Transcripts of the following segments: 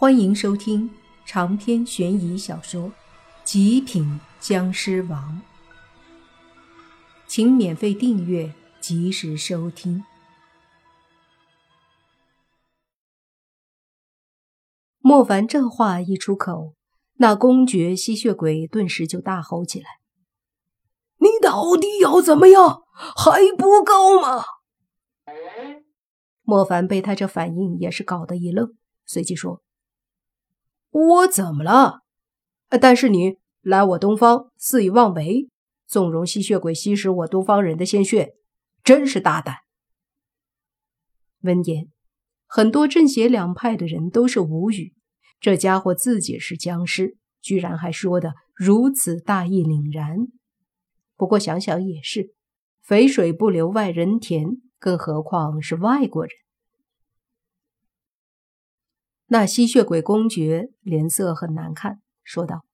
欢迎收听长篇悬疑小说《极品僵尸王》，请免费订阅，及时收听。莫凡这话一出口，那公爵吸血鬼顿时就大吼起来：“你到底要怎么样？还不够吗？”莫凡被他这反应也是搞得一愣，随即说。我怎么了？但是你来我东方肆意妄为，纵容吸血鬼吸食我东方人的鲜血，真是大胆。闻言，很多正邪两派的人都是无语。这家伙自己是僵尸，居然还说的如此大义凛然。不过想想也是，肥水不流外人田，更何况是外国人。那吸血鬼公爵脸色很难看，说道：“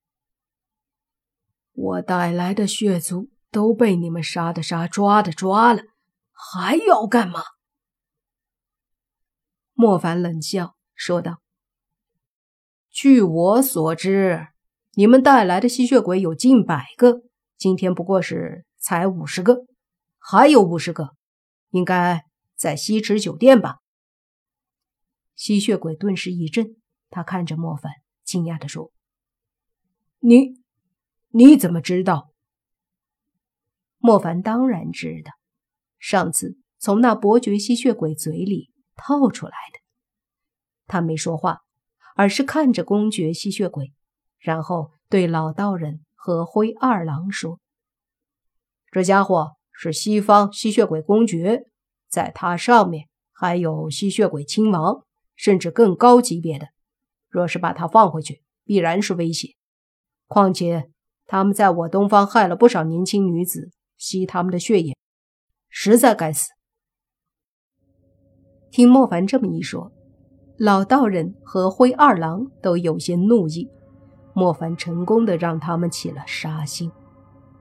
我带来的血族都被你们杀的杀，抓的抓了，还要干嘛？”莫凡冷笑说道：“据我所知，你们带来的吸血鬼有近百个，今天不过是才五十个，还有五十个，应该在西池酒店吧？”吸血鬼顿时一震，他看着莫凡，惊讶地说：“你，你怎么知道？”莫凡当然知道，上次从那伯爵吸血鬼嘴里套出来的。他没说话，而是看着公爵吸血鬼，然后对老道人和灰二郎说：“这家伙是西方吸血鬼公爵，在他上面还有吸血鬼亲王。”甚至更高级别的，若是把他放回去，必然是威胁。况且他们在我东方害了不少年轻女子，吸他们的血液，实在该死。听莫凡这么一说，老道人和灰二郎都有些怒意。莫凡成功的让他们起了杀心，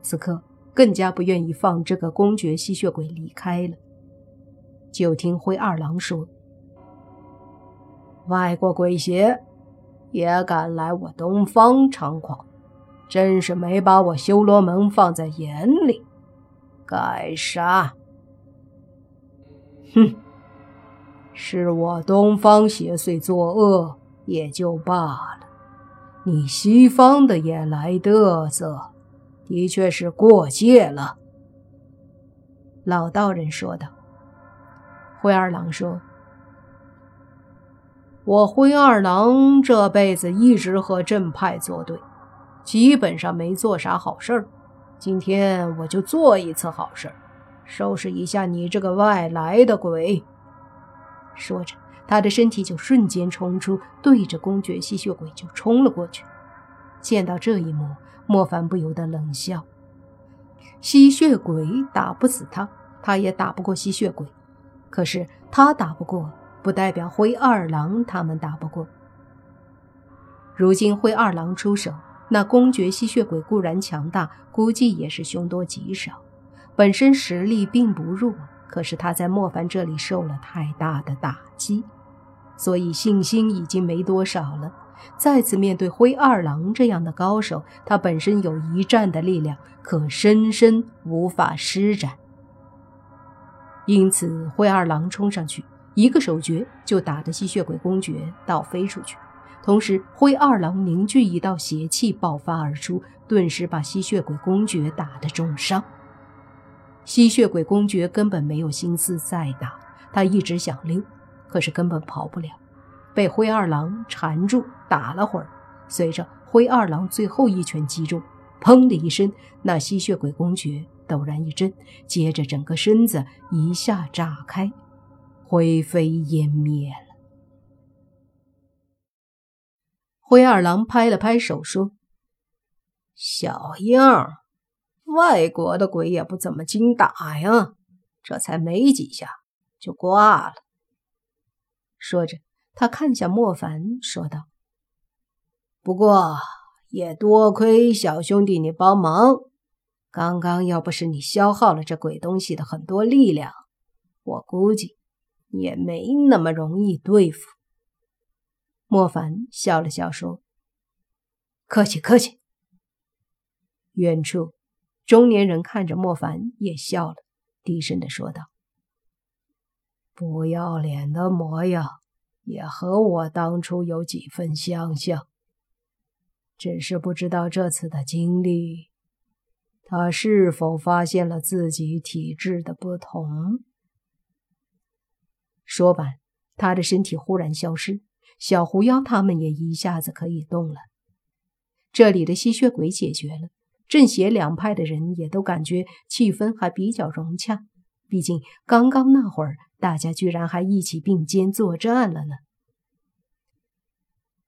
此刻更加不愿意放这个公爵吸血鬼离开了。就听灰二郎说。外国鬼邪也敢来我东方猖狂，真是没把我修罗门放在眼里，该杀！哼，是我东方邪祟作恶也就罢了，你西方的也来嘚瑟，的确是过界了。”老道人说道。灰二郎说。我灰二郎这辈子一直和正派作对，基本上没做啥好事儿。今天我就做一次好事，收拾一下你这个外来的鬼。说着，他的身体就瞬间冲出，对着公爵吸血鬼就冲了过去。见到这一幕，莫凡不由得冷笑：吸血鬼打不死他，他也打不过吸血鬼。可是他打不过。不代表灰二郎他们打不过。如今灰二郎出手，那公爵吸血鬼固然强大，估计也是凶多吉少，本身实力并不弱。可是他在莫凡这里受了太大的打击，所以信心已经没多少了。再次面对灰二郎这样的高手，他本身有一战的力量，可深深无法施展。因此，灰二郎冲上去。一个手诀就打得吸血鬼公爵倒飞出去，同时灰二郎凝聚一道邪气爆发而出，顿时把吸血鬼公爵打得重伤。吸血鬼公爵根本没有心思再打，他一直想溜，可是根本跑不了，被灰二郎缠住打了会儿。随着灰二郎最后一拳击中，砰的一声，那吸血鬼公爵陡然一震，接着整个身子一下炸开。灰飞烟灭了。灰二郎拍了拍手说：“小样，外国的鬼也不怎么经打呀，这才没几下就挂了。”说着，他看向莫凡，说道：“不过也多亏小兄弟你帮忙，刚刚要不是你消耗了这鬼东西的很多力量，我估计……”也没那么容易对付。莫凡笑了笑说：“客气客气。”远处，中年人看着莫凡也笑了，低声的说道：“不要脸的模样，也和我当初有几分相像。只是不知道这次的经历，他是否发现了自己体质的不同。”说完，他的身体忽然消失，小狐妖他们也一下子可以动了。这里的吸血鬼解决了，正邪两派的人也都感觉气氛还比较融洽。毕竟刚刚那会儿，大家居然还一起并肩作战了呢。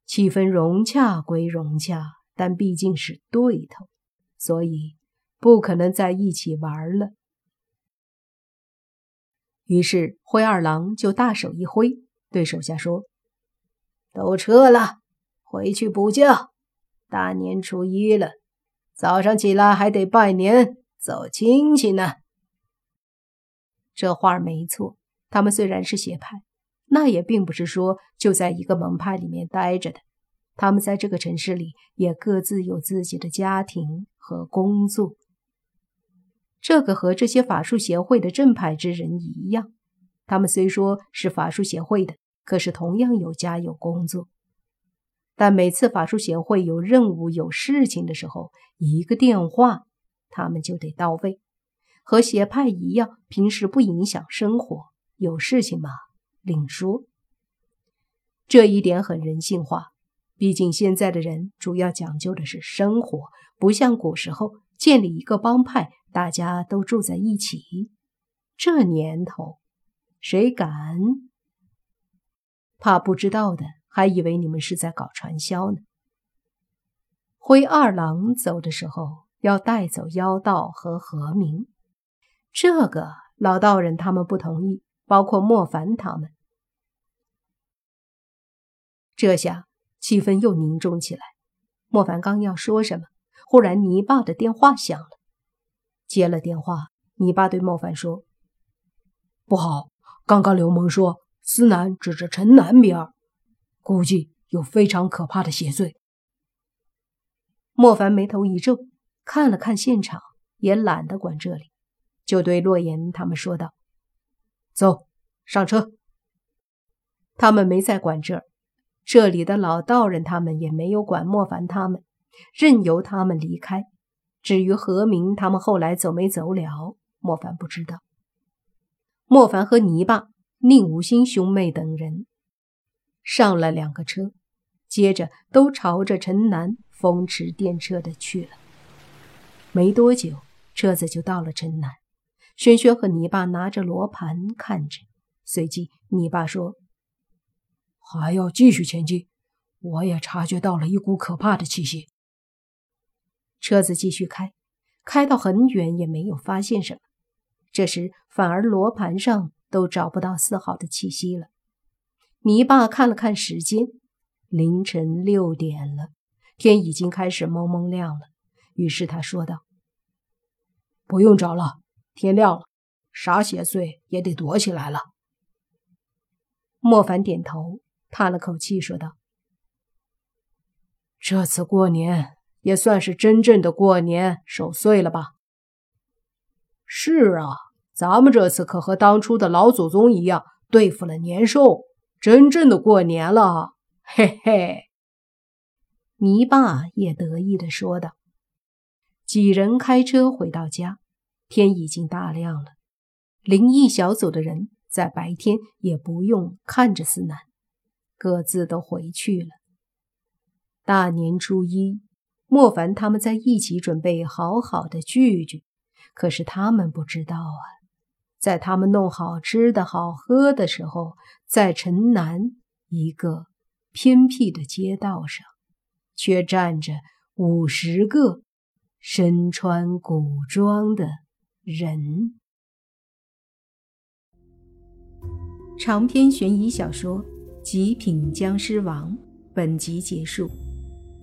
气氛融洽归融洽，但毕竟是对头，所以不可能在一起玩了。于是灰二郎就大手一挥，对手下说：“都撤了，回去补觉。大年初一了，早上起来还得拜年走亲戚呢。”这话没错。他们虽然是邪派，那也并不是说就在一个门派里面待着的。他们在这个城市里也各自有自己的家庭和工作。这个和这些法术协会的正派之人一样，他们虽说是法术协会的，可是同样有家有工作。但每次法术协会有任务、有事情的时候，一个电话，他们就得到位。和邪派一样，平时不影响生活，有事情嘛另说。这一点很人性化，毕竟现在的人主要讲究的是生活，不像古时候建立一个帮派。大家都住在一起，这年头，谁敢？怕不知道的还以为你们是在搞传销呢。灰二郎走的时候要带走妖道和何明，这个老道人他们不同意，包括莫凡他们。这下气氛又凝重起来。莫凡刚要说什么，忽然泥巴的电话响了。接了电话，你爸对莫凡说：“不好，刚刚刘蒙说司南指着城南边，估计有非常可怕的邪祟。”莫凡眉头一皱，看了看现场，也懒得管这里，就对洛言他们说道：“走上车。”他们没再管这儿，这里的老道人他们也没有管莫凡他们，任由他们离开。至于何明他们后来走没走了，莫凡不知道。莫凡和泥巴、宁无心兄妹等人上了两个车，接着都朝着城南风驰电掣的去了。没多久，车子就到了城南。轩轩和泥巴拿着罗盘看着，随即泥巴说：“还要继续前进，我也察觉到了一股可怕的气息。”车子继续开，开到很远也没有发现什么。这时反而罗盘上都找不到丝毫的气息了。泥巴看了看时间，凌晨六点了，天已经开始蒙蒙亮了。于是他说道：“不用找了，天亮了，啥邪祟也得躲起来了。”莫凡点头，叹了口气，说道：“这次过年。”也算是真正的过年守岁了吧？是啊，咱们这次可和当初的老祖宗一样，对付了年兽，真正的过年了，嘿嘿。泥巴也得意的说道。几人开车回到家，天已经大亮了。灵异小组的人在白天也不用看着思南，各自都回去了。大年初一。莫凡他们在一起准备好好的聚聚，可是他们不知道啊，在他们弄好吃的好喝的时候，在城南一个偏僻的街道上，却站着五十个身穿古装的人。长篇悬疑小说《极品僵尸王》本集结束。